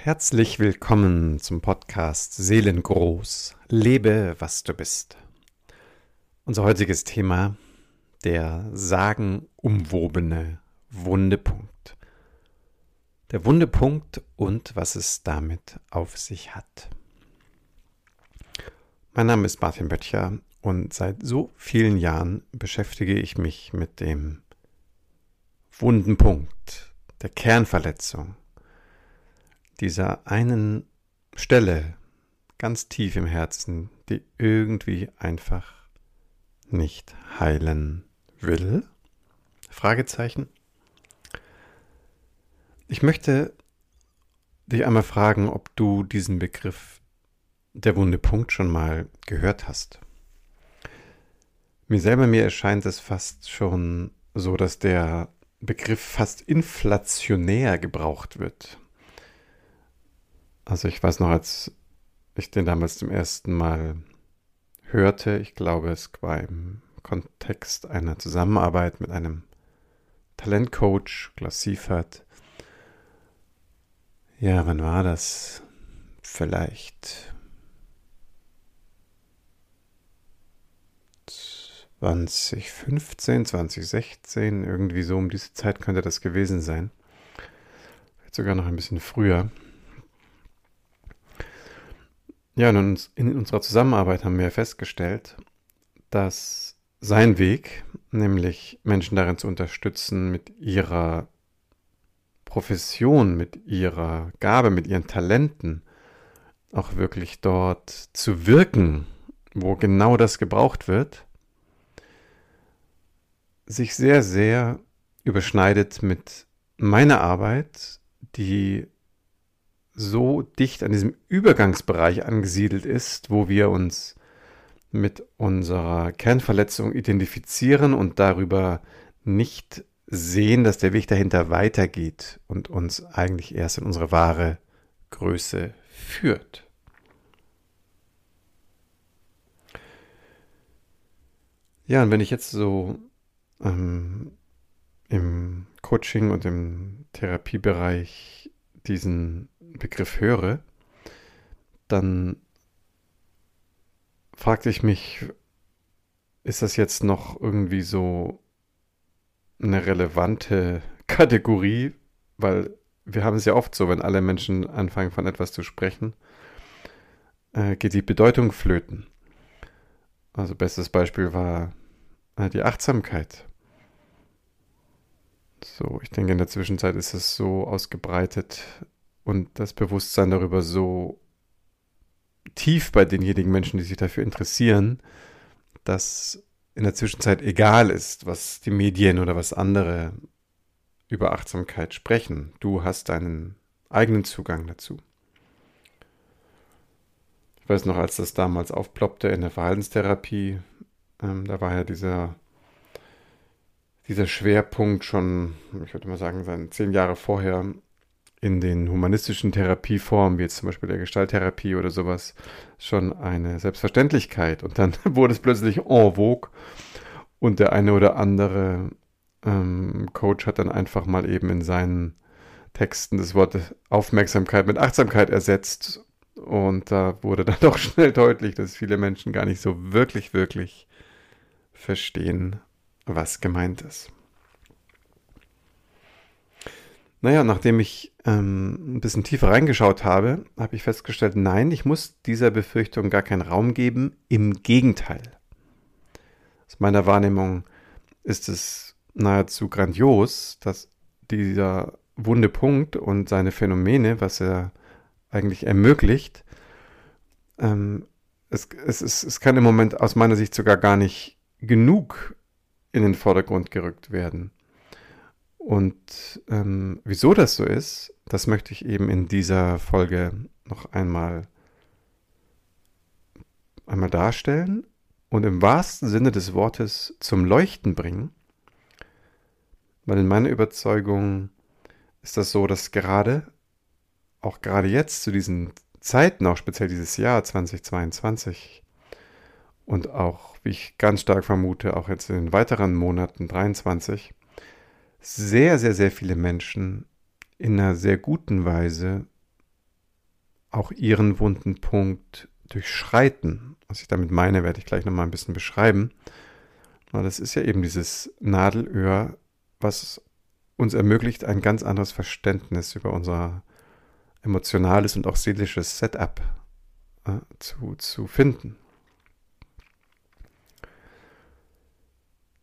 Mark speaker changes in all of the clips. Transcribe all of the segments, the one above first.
Speaker 1: Herzlich willkommen zum Podcast Seelengroß. Lebe, was du bist. Unser heutiges Thema, der sagenumwobene Wundepunkt. Der Wundepunkt und was es damit auf sich hat. Mein Name ist Martin Böttcher und seit so vielen Jahren beschäftige ich mich mit dem Wundenpunkt, der Kernverletzung, dieser einen Stelle ganz tief im Herzen, die irgendwie einfach nicht heilen will? Fragezeichen. Ich möchte dich einmal fragen, ob du diesen Begriff der wunde Punkt schon mal gehört hast. Mir selber mir erscheint es fast schon so, dass der Begriff fast inflationär gebraucht wird. Also ich weiß noch, als ich den damals zum ersten Mal hörte, ich glaube, es war im Kontext einer Zusammenarbeit mit einem Talentcoach, Klaus. Ja, wann war das? Vielleicht 2015, 2016, irgendwie so um diese Zeit könnte das gewesen sein. Vielleicht sogar noch ein bisschen früher. Ja, und in unserer Zusammenarbeit haben wir festgestellt, dass sein Weg, nämlich Menschen darin zu unterstützen, mit ihrer Profession, mit ihrer Gabe, mit ihren Talenten auch wirklich dort zu wirken, wo genau das gebraucht wird, sich sehr, sehr überschneidet mit meiner Arbeit, die so dicht an diesem Übergangsbereich angesiedelt ist, wo wir uns mit unserer Kernverletzung identifizieren und darüber nicht sehen, dass der Weg dahinter weitergeht und uns eigentlich erst in unsere wahre Größe führt. Ja, und wenn ich jetzt so ähm, im Coaching und im Therapiebereich diesen Begriff höre, dann fragte ich mich, ist das jetzt noch irgendwie so eine relevante Kategorie? Weil wir haben es ja oft so, wenn alle Menschen anfangen von etwas zu sprechen, äh, geht die Bedeutung flöten. Also bestes Beispiel war äh, die Achtsamkeit. So, ich denke, in der Zwischenzeit ist es so ausgebreitet, und das Bewusstsein darüber so tief bei denjenigen Menschen, die sich dafür interessieren, dass in der Zwischenzeit egal ist, was die Medien oder was andere über Achtsamkeit sprechen. Du hast deinen eigenen Zugang dazu. Ich weiß noch, als das damals aufploppte in der Verhaltenstherapie, ähm, da war ja dieser, dieser Schwerpunkt schon, ich würde mal sagen, zehn Jahre vorher in den humanistischen Therapieformen, wie jetzt zum Beispiel der Gestalttherapie oder sowas, schon eine Selbstverständlichkeit. Und dann wurde es plötzlich en vogue und der eine oder andere ähm, Coach hat dann einfach mal eben in seinen Texten das Wort Aufmerksamkeit mit Achtsamkeit ersetzt. Und da wurde dann doch schnell deutlich, dass viele Menschen gar nicht so wirklich, wirklich verstehen, was gemeint ist. Naja, nachdem ich ähm, ein bisschen tiefer reingeschaut habe, habe ich festgestellt, nein, ich muss dieser Befürchtung gar keinen Raum geben. Im Gegenteil. Aus meiner Wahrnehmung ist es nahezu grandios, dass dieser wunde Punkt und seine Phänomene, was er eigentlich ermöglicht, ähm, es, es, es, es kann im Moment aus meiner Sicht sogar gar nicht genug in den Vordergrund gerückt werden. Und ähm, wieso das so ist, das möchte ich eben in dieser Folge noch einmal, einmal darstellen und im wahrsten Sinne des Wortes zum Leuchten bringen. Weil in meiner Überzeugung ist das so, dass gerade, auch gerade jetzt zu diesen Zeiten, auch speziell dieses Jahr 2022 und auch, wie ich ganz stark vermute, auch jetzt in den weiteren Monaten 23, sehr, sehr, sehr viele Menschen in einer sehr guten Weise auch ihren wunden Punkt durchschreiten. Was ich damit meine, werde ich gleich nochmal ein bisschen beschreiben. Aber das ist ja eben dieses Nadelöhr, was uns ermöglicht, ein ganz anderes Verständnis über unser emotionales und auch seelisches Setup äh, zu, zu finden.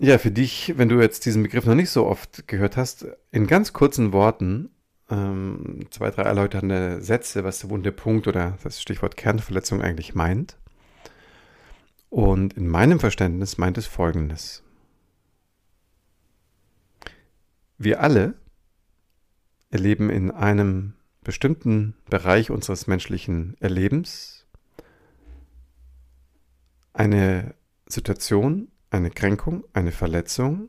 Speaker 1: Ja, für dich, wenn du jetzt diesen Begriff noch nicht so oft gehört hast, in ganz kurzen Worten, ähm, zwei, drei erläuternde Sätze, was der wunde Punkt oder das Stichwort Kernverletzung eigentlich meint. Und in meinem Verständnis meint es Folgendes. Wir alle erleben in einem bestimmten Bereich unseres menschlichen Erlebens eine Situation, eine Kränkung, eine Verletzung,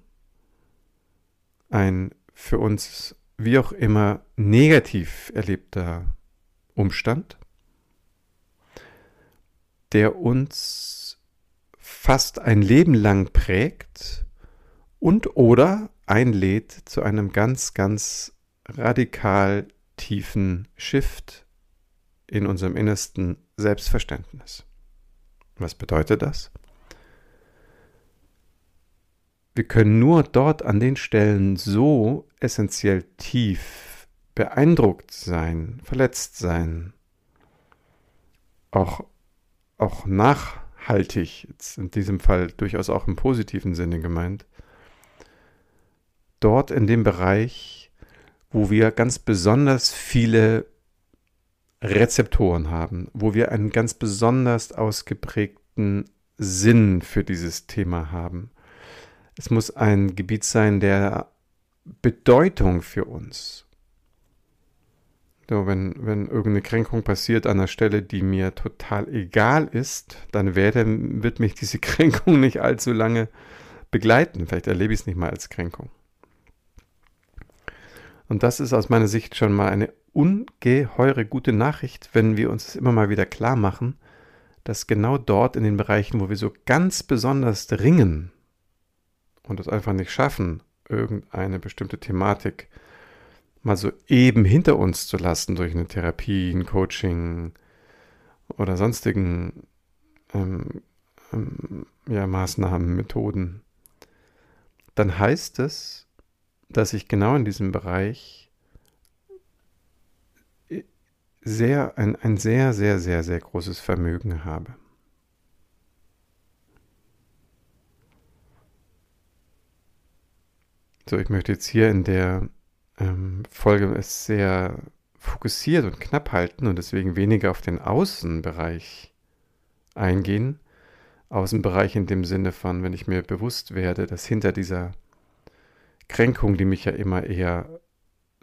Speaker 1: ein für uns wie auch immer negativ erlebter Umstand, der uns fast ein Leben lang prägt und oder einlädt zu einem ganz, ganz radikal tiefen Shift in unserem innersten Selbstverständnis. Was bedeutet das? Wir können nur dort an den Stellen so essentiell tief beeindruckt sein, verletzt sein, auch, auch nachhaltig, jetzt in diesem Fall durchaus auch im positiven Sinne gemeint, dort in dem Bereich, wo wir ganz besonders viele Rezeptoren haben, wo wir einen ganz besonders ausgeprägten Sinn für dieses Thema haben, es muss ein Gebiet sein der Bedeutung für uns. So, wenn, wenn irgendeine Kränkung passiert an einer Stelle, die mir total egal ist, dann werde, wird mich diese Kränkung nicht allzu lange begleiten. Vielleicht erlebe ich es nicht mal als Kränkung. Und das ist aus meiner Sicht schon mal eine ungeheure gute Nachricht, wenn wir uns immer mal wieder klar machen, dass genau dort in den Bereichen, wo wir so ganz besonders ringen, und es einfach nicht schaffen, irgendeine bestimmte Thematik mal so eben hinter uns zu lassen durch eine Therapie, ein Coaching oder sonstigen ähm, ähm, ja, Maßnahmen, Methoden, dann heißt es, dass ich genau in diesem Bereich sehr, ein, ein sehr, sehr, sehr, sehr großes Vermögen habe. So, ich möchte jetzt hier in der ähm, Folge es sehr fokussiert und knapp halten und deswegen weniger auf den Außenbereich eingehen. Außenbereich in dem Sinne von, wenn ich mir bewusst werde, dass hinter dieser Kränkung, die mich ja immer eher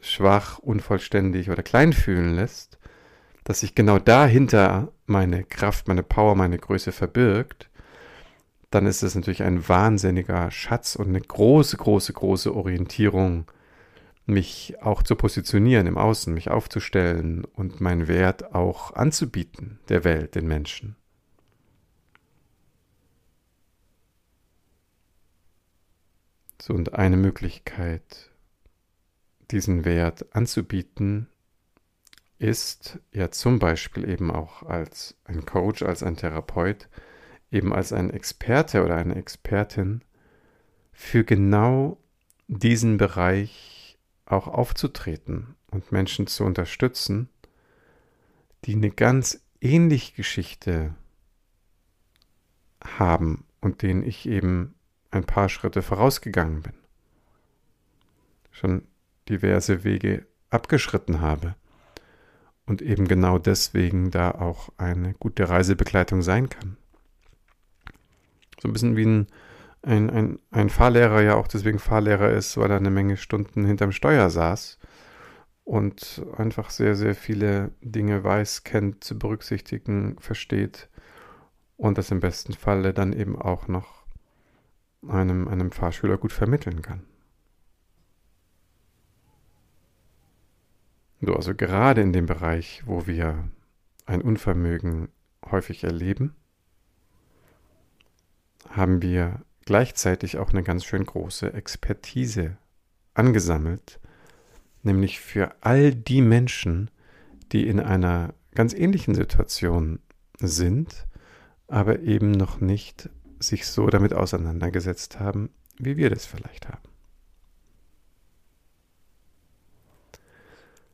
Speaker 1: schwach, unvollständig oder klein fühlen lässt, dass sich genau dahinter meine Kraft, meine Power, meine Größe verbirgt dann ist es natürlich ein wahnsinniger Schatz und eine große, große, große Orientierung, mich auch zu positionieren im Außen, mich aufzustellen und meinen Wert auch anzubieten der Welt, den Menschen. So, und eine Möglichkeit, diesen Wert anzubieten, ist ja zum Beispiel eben auch als ein Coach, als ein Therapeut, eben als ein Experte oder eine Expertin für genau diesen Bereich auch aufzutreten und Menschen zu unterstützen, die eine ganz ähnliche Geschichte haben und denen ich eben ein paar Schritte vorausgegangen bin. Schon diverse Wege abgeschritten habe und eben genau deswegen da auch eine gute Reisebegleitung sein kann. So ein bisschen wie ein, ein, ein, ein Fahrlehrer ja auch deswegen Fahrlehrer ist, weil er eine Menge Stunden hinterm Steuer saß und einfach sehr, sehr viele Dinge weiß, kennt, zu berücksichtigen, versteht und das im besten Falle dann eben auch noch einem, einem Fahrschüler gut vermitteln kann. So, also gerade in dem Bereich, wo wir ein Unvermögen häufig erleben, haben wir gleichzeitig auch eine ganz schön große Expertise angesammelt, nämlich für all die Menschen, die in einer ganz ähnlichen Situation sind, aber eben noch nicht sich so damit auseinandergesetzt haben, wie wir das vielleicht haben.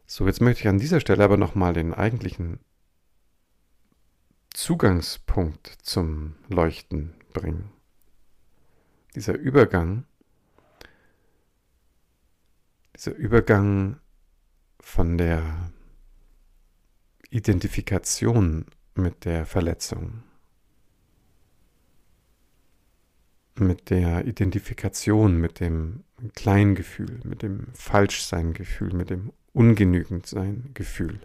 Speaker 1: So, jetzt möchte ich an dieser Stelle aber nochmal den eigentlichen Zugangspunkt zum Leuchten bringen. Dieser Übergang, dieser Übergang von der Identifikation mit der Verletzung, mit der Identifikation mit dem Kleingefühl, mit dem Falschsein-Gefühl, mit dem Ungenügendsein-Gefühl.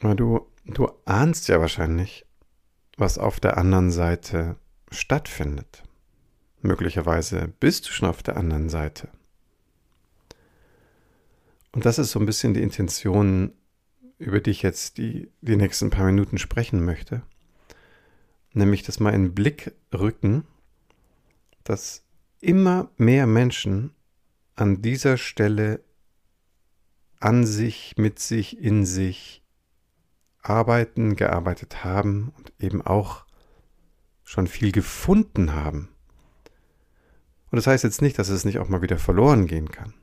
Speaker 1: Du, du ahnst ja wahrscheinlich, was auf der anderen Seite stattfindet. Möglicherweise bist du schon auf der anderen Seite. Und das ist so ein bisschen die Intention, über die ich jetzt die, die nächsten paar Minuten sprechen möchte. Nämlich, dass mal in Blick rücken, dass immer mehr Menschen an dieser Stelle an sich, mit sich, in sich arbeiten, gearbeitet haben und eben auch schon viel gefunden haben. Und das heißt jetzt nicht, dass es nicht auch mal wieder verloren gehen kann.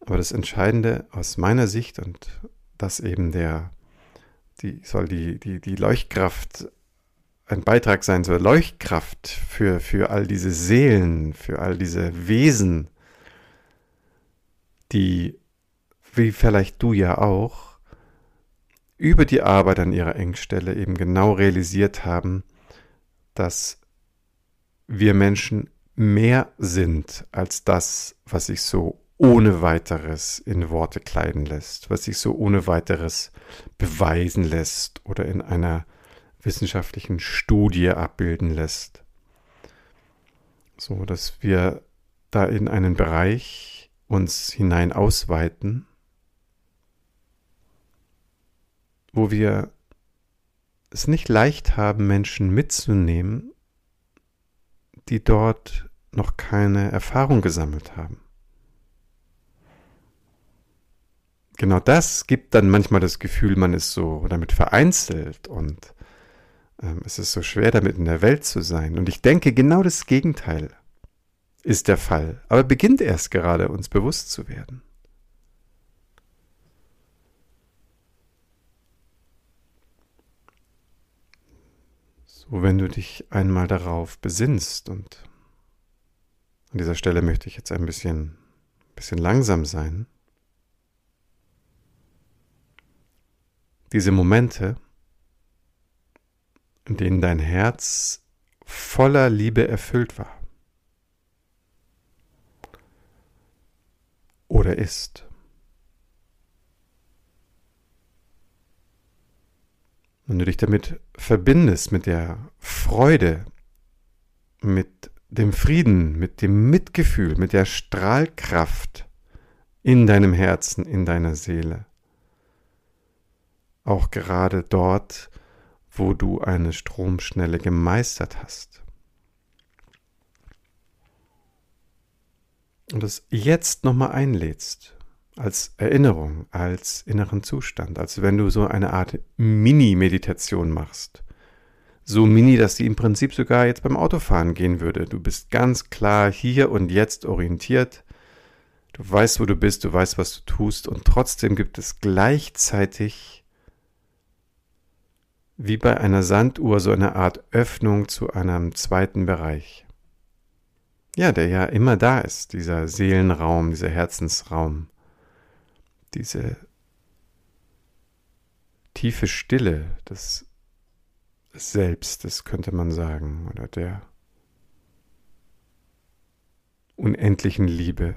Speaker 1: Aber das Entscheidende aus meiner Sicht und das eben der, die soll die, die, die Leuchtkraft ein Beitrag sein soll, Leuchtkraft für, für all diese Seelen, für all diese Wesen, die, wie vielleicht du ja auch, über die Arbeit an ihrer Engstelle eben genau realisiert haben, dass wir Menschen mehr sind als das, was sich so ohne weiteres in Worte kleiden lässt, was sich so ohne weiteres beweisen lässt oder in einer wissenschaftlichen Studie abbilden lässt. So dass wir da in einen Bereich uns hinein ausweiten, wo wir es nicht leicht haben, Menschen mitzunehmen, die dort noch keine Erfahrung gesammelt haben. genau das gibt dann manchmal das Gefühl, man ist so damit vereinzelt und ähm, es ist so schwer, damit in der Welt zu sein. Und ich denke, genau das Gegenteil ist der Fall, aber beginnt erst gerade uns bewusst zu werden. Wenn du dich einmal darauf besinnst und an dieser Stelle möchte ich jetzt ein bisschen, bisschen langsam sein. diese Momente, in denen dein Herz voller Liebe erfüllt war oder ist. Wenn du dich damit verbindest, mit der Freude, mit dem Frieden, mit dem Mitgefühl, mit der Strahlkraft in deinem Herzen, in deiner Seele, auch gerade dort, wo du eine Stromschnelle gemeistert hast. Und es jetzt nochmal einlädst, als Erinnerung, als inneren Zustand, als wenn du so eine Art Mini-Meditation machst. So mini, dass sie im Prinzip sogar jetzt beim Autofahren gehen würde. Du bist ganz klar hier und jetzt orientiert. Du weißt, wo du bist, du weißt, was du tust und trotzdem gibt es gleichzeitig wie bei einer Sanduhr so eine Art Öffnung zu einem zweiten Bereich. Ja, der ja immer da ist, dieser Seelenraum, dieser Herzensraum, diese tiefe Stille des Selbstes, könnte man sagen, oder der unendlichen Liebe,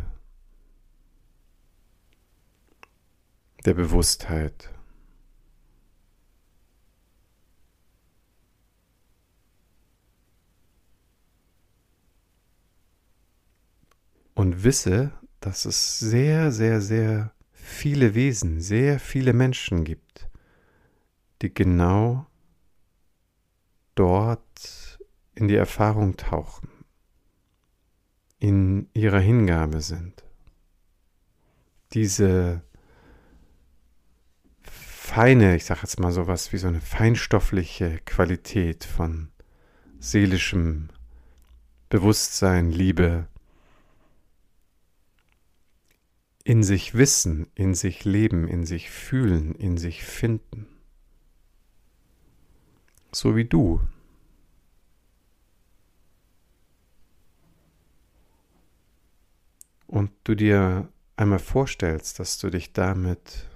Speaker 1: der Bewusstheit. und wisse, dass es sehr, sehr, sehr viele Wesen, sehr viele Menschen gibt, die genau dort in die Erfahrung tauchen, in ihrer Hingabe sind. Diese feine, ich sage jetzt mal sowas wie so eine feinstoffliche Qualität von seelischem Bewusstsein, Liebe, in sich wissen, in sich leben, in sich fühlen, in sich finden. So wie du. Und du dir einmal vorstellst, dass du dich damit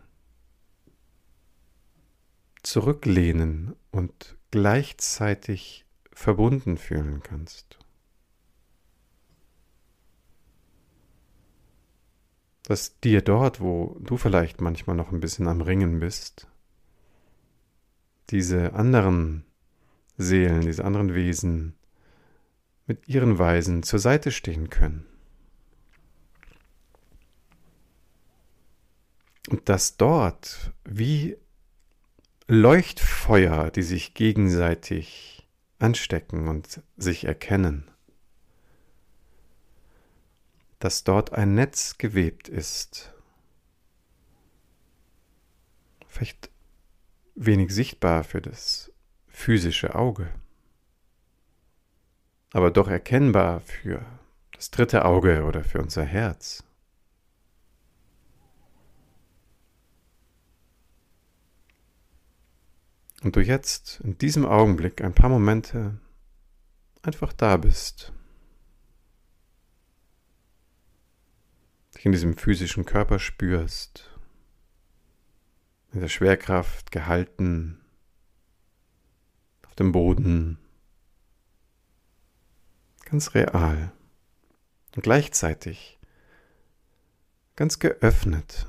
Speaker 1: zurücklehnen und gleichzeitig verbunden fühlen kannst. Dass dir dort, wo du vielleicht manchmal noch ein bisschen am Ringen bist, diese anderen Seelen, diese anderen Wesen mit ihren Weisen zur Seite stehen können. Und dass dort wie Leuchtfeuer, die sich gegenseitig anstecken und sich erkennen, dass dort ein Netz gewebt ist, vielleicht wenig sichtbar für das physische Auge, aber doch erkennbar für das dritte Auge oder für unser Herz. Und du jetzt in diesem Augenblick ein paar Momente einfach da bist. Dich in diesem physischen Körper spürst, in der Schwerkraft gehalten, auf dem Boden, ganz real und gleichzeitig ganz geöffnet,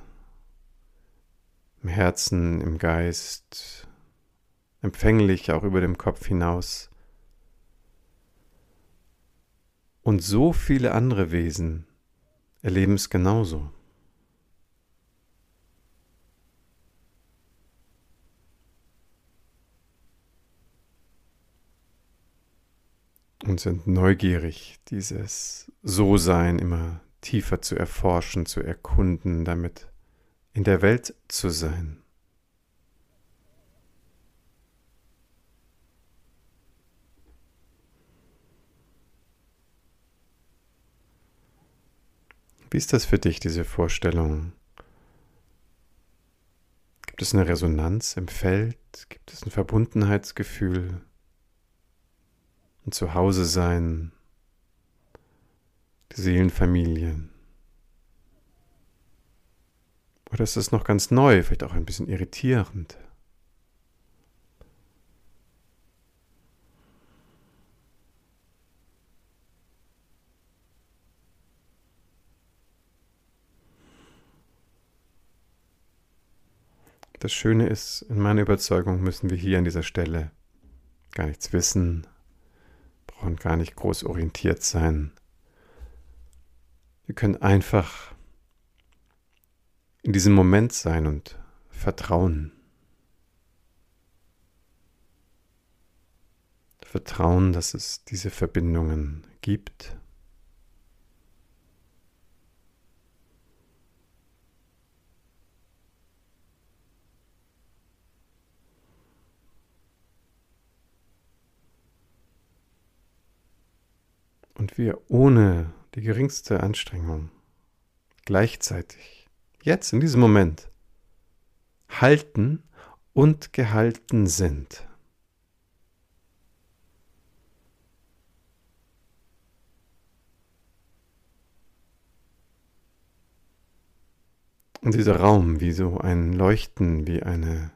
Speaker 1: im Herzen, im Geist, empfänglich auch über dem Kopf hinaus. Und so viele andere Wesen erleben es genauso. Und sind neugierig, dieses So-Sein immer tiefer zu erforschen, zu erkunden, damit in der Welt zu sein. Wie ist das für dich, diese Vorstellung? Gibt es eine Resonanz im Feld? Gibt es ein Verbundenheitsgefühl? Ein Zuhause sein? Die Seelenfamilie? Oder ist es noch ganz neu, vielleicht auch ein bisschen irritierend? Das Schöne ist, in meiner Überzeugung müssen wir hier an dieser Stelle gar nichts wissen, brauchen gar nicht groß orientiert sein. Wir können einfach in diesem Moment sein und vertrauen. Vertrauen, dass es diese Verbindungen gibt und wir ohne die geringste Anstrengung gleichzeitig, jetzt in diesem Moment, halten und gehalten sind. Und dieser Raum wie so ein Leuchten, wie eine,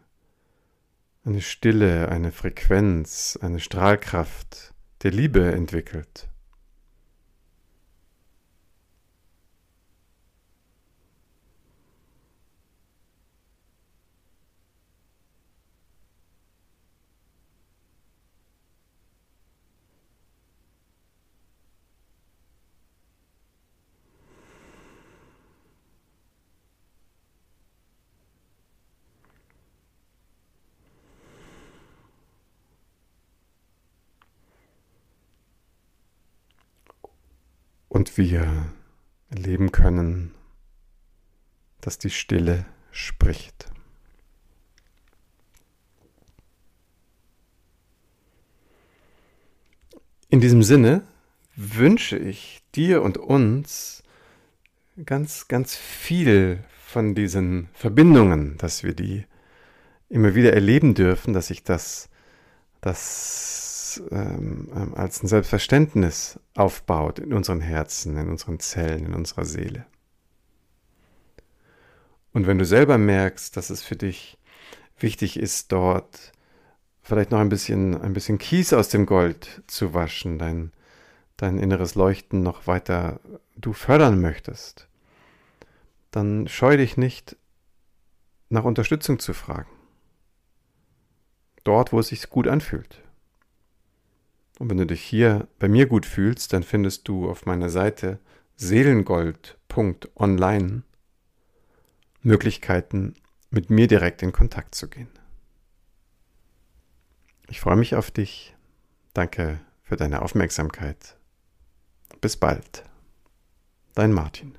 Speaker 1: eine Stille, eine Frequenz, eine Strahlkraft der Liebe entwickelt. Und wir erleben können, dass die Stille spricht. In diesem Sinne wünsche ich dir und uns ganz, ganz viel von diesen Verbindungen, dass wir die immer wieder erleben dürfen, dass sich das, das ähm, ähm, als ein Selbstverständnis aufbaut in unseren Herzen, in unseren Zellen, in unserer Seele. Und wenn du selber merkst, dass es für dich wichtig ist, dort vielleicht noch ein bisschen, ein bisschen Kies aus dem Gold zu waschen, dein, dein inneres Leuchten noch weiter du fördern möchtest, dann scheu dich nicht, nach Unterstützung zu fragen. Dort, wo es sich gut anfühlt. Und wenn du dich hier bei mir gut fühlst, dann findest du auf meiner Seite seelengold.online Möglichkeiten, mit mir direkt in Kontakt zu gehen. Ich freue mich auf dich. Danke für deine Aufmerksamkeit. Bis bald. Dein Martin.